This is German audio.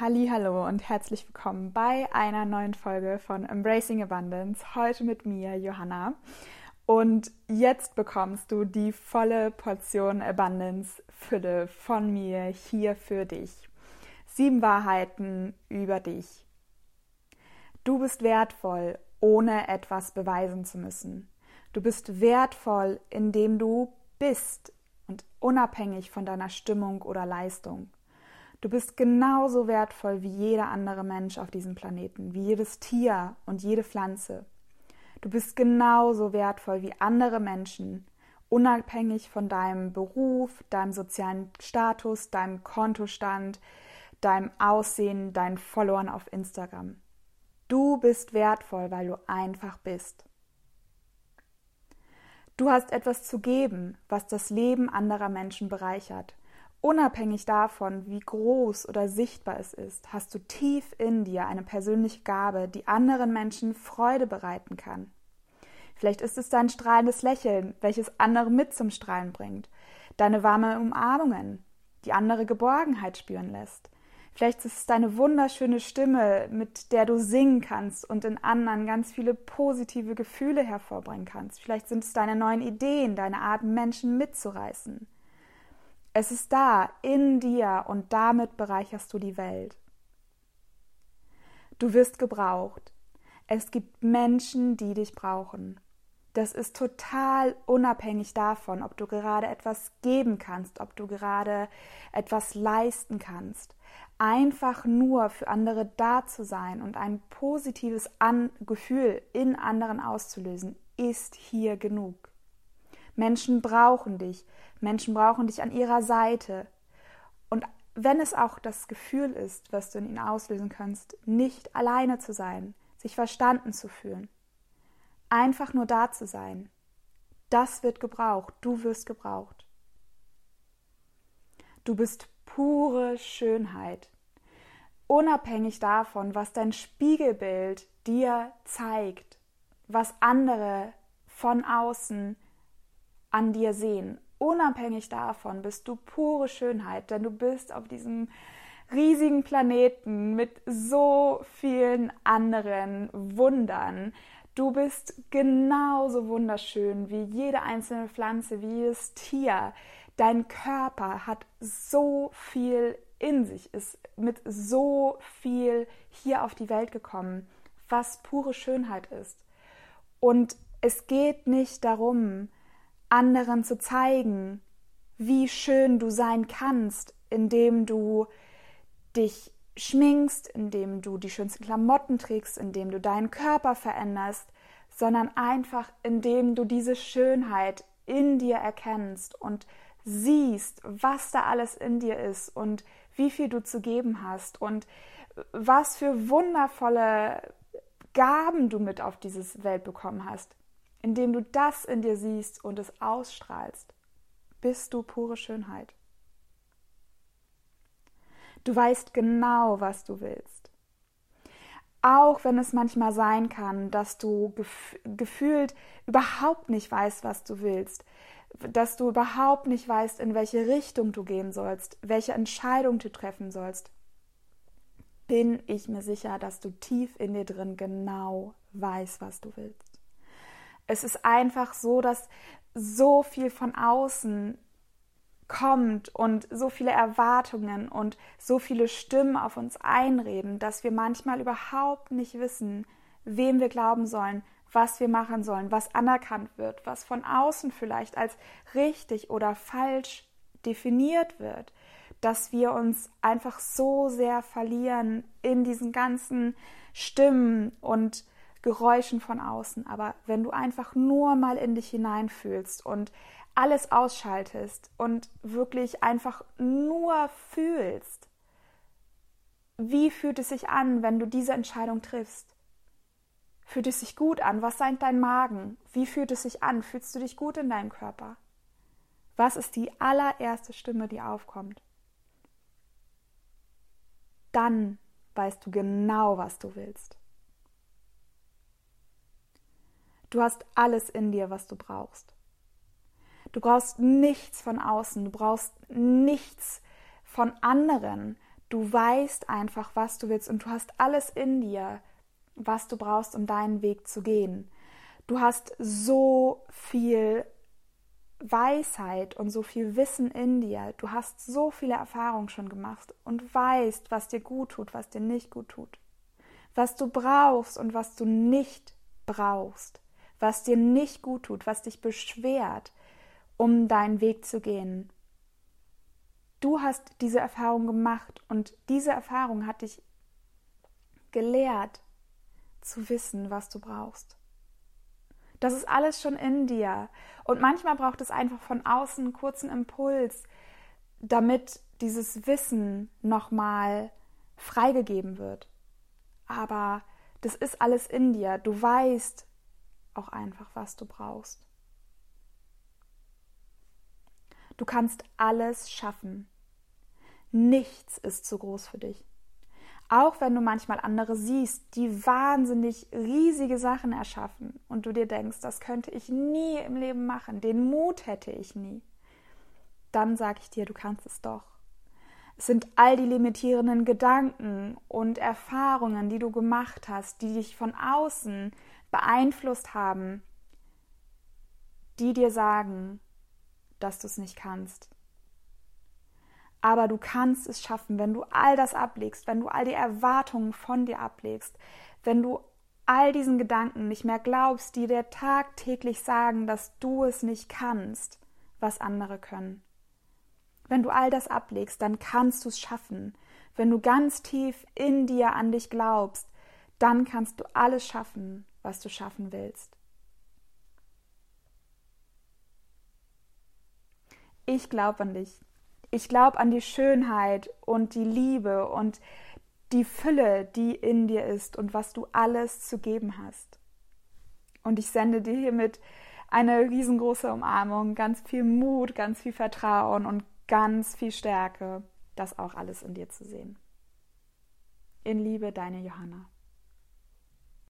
Hallo und herzlich willkommen bei einer neuen Folge von Embracing Abundance. Heute mit mir, Johanna. Und jetzt bekommst du die volle Portion Abundance Fülle von mir hier für dich. Sieben Wahrheiten über dich. Du bist wertvoll, ohne etwas beweisen zu müssen. Du bist wertvoll, indem du bist und unabhängig von deiner Stimmung oder Leistung. Du bist genauso wertvoll wie jeder andere Mensch auf diesem Planeten, wie jedes Tier und jede Pflanze. Du bist genauso wertvoll wie andere Menschen, unabhängig von deinem Beruf, deinem sozialen Status, deinem Kontostand, deinem Aussehen, deinen Followern auf Instagram. Du bist wertvoll, weil du einfach bist. Du hast etwas zu geben, was das Leben anderer Menschen bereichert. Unabhängig davon, wie groß oder sichtbar es ist, hast du tief in dir eine persönliche Gabe, die anderen Menschen Freude bereiten kann. Vielleicht ist es dein strahlendes Lächeln, welches andere mit zum Strahlen bringt, deine warme Umarmungen, die andere Geborgenheit spüren lässt. Vielleicht ist es deine wunderschöne Stimme, mit der du singen kannst und in anderen ganz viele positive Gefühle hervorbringen kannst. Vielleicht sind es deine neuen Ideen, deine Art, Menschen mitzureißen. Es ist da, in dir, und damit bereicherst du die Welt. Du wirst gebraucht. Es gibt Menschen, die dich brauchen. Das ist total unabhängig davon, ob du gerade etwas geben kannst, ob du gerade etwas leisten kannst. Einfach nur für andere da zu sein und ein positives An Gefühl in anderen auszulösen, ist hier genug. Menschen brauchen dich. Menschen brauchen dich an ihrer Seite. Und wenn es auch das Gefühl ist, was du in ihnen auslösen kannst, nicht alleine zu sein, sich verstanden zu fühlen, einfach nur da zu sein, das wird gebraucht, du wirst gebraucht. Du bist pure Schönheit, unabhängig davon, was dein Spiegelbild dir zeigt, was andere von außen an dir sehen. Unabhängig davon bist du pure Schönheit, denn du bist auf diesem riesigen Planeten mit so vielen anderen Wundern. Du bist genauso wunderschön wie jede einzelne Pflanze, wie jedes Tier. Dein Körper hat so viel in sich, ist mit so viel hier auf die Welt gekommen, was pure Schönheit ist. Und es geht nicht darum, anderen zu zeigen, wie schön du sein kannst, indem du dich schminkst, indem du die schönsten Klamotten trägst, indem du deinen Körper veränderst, sondern einfach indem du diese Schönheit in dir erkennst und siehst, was da alles in dir ist und wie viel du zu geben hast und was für wundervolle Gaben du mit auf diese Welt bekommen hast. Indem du das in dir siehst und es ausstrahlst, bist du pure Schönheit. Du weißt genau, was du willst. Auch wenn es manchmal sein kann, dass du gef gefühlt überhaupt nicht weißt, was du willst, dass du überhaupt nicht weißt, in welche Richtung du gehen sollst, welche Entscheidung du treffen sollst, bin ich mir sicher, dass du tief in dir drin genau weißt, was du willst. Es ist einfach so, dass so viel von außen kommt und so viele Erwartungen und so viele Stimmen auf uns einreden, dass wir manchmal überhaupt nicht wissen, wem wir glauben sollen, was wir machen sollen, was anerkannt wird, was von außen vielleicht als richtig oder falsch definiert wird, dass wir uns einfach so sehr verlieren in diesen ganzen Stimmen und Geräuschen von außen. Aber wenn du einfach nur mal in dich hineinfühlst und alles ausschaltest und wirklich einfach nur fühlst, wie fühlt es sich an, wenn du diese Entscheidung triffst? Fühlt es sich gut an? Was sagt dein Magen? Wie fühlt es sich an? Fühlst du dich gut in deinem Körper? Was ist die allererste Stimme, die aufkommt? Dann weißt du genau, was du willst. Du hast alles in dir, was du brauchst. Du brauchst nichts von außen, du brauchst nichts von anderen. Du weißt einfach, was du willst und du hast alles in dir, was du brauchst, um deinen Weg zu gehen. Du hast so viel Weisheit und so viel Wissen in dir. Du hast so viele Erfahrungen schon gemacht und weißt, was dir gut tut, was dir nicht gut tut. Was du brauchst und was du nicht brauchst. Was dir nicht gut tut, was dich beschwert, um deinen Weg zu gehen. Du hast diese Erfahrung gemacht und diese Erfahrung hat dich gelehrt zu wissen, was du brauchst. Das ist alles schon in dir. Und manchmal braucht es einfach von außen einen kurzen Impuls, damit dieses Wissen nochmal freigegeben wird. Aber das ist alles in dir. Du weißt auch einfach, was du brauchst. Du kannst alles schaffen. Nichts ist zu groß für dich. Auch wenn du manchmal andere siehst, die wahnsinnig riesige Sachen erschaffen und du dir denkst, das könnte ich nie im Leben machen, den Mut hätte ich nie, dann sage ich dir, du kannst es doch. Es sind all die limitierenden Gedanken und Erfahrungen, die du gemacht hast, die dich von außen beeinflusst haben, die dir sagen, dass du es nicht kannst, aber du kannst es schaffen, wenn du all das ablegst, wenn du all die Erwartungen von dir ablegst, wenn du all diesen Gedanken nicht mehr glaubst, die dir tagtäglich sagen, dass du es nicht kannst, was andere können. Wenn du all das ablegst, dann kannst du es schaffen. Wenn du ganz tief in dir an dich glaubst, dann kannst du alles schaffen, was du schaffen willst. Ich glaube an dich. Ich glaube an die Schönheit und die Liebe und die Fülle, die in dir ist und was du alles zu geben hast. Und ich sende dir hiermit eine riesengroße Umarmung, ganz viel Mut, ganz viel Vertrauen und ganz viel Stärke, das auch alles in dir zu sehen. In Liebe, deine Johanna.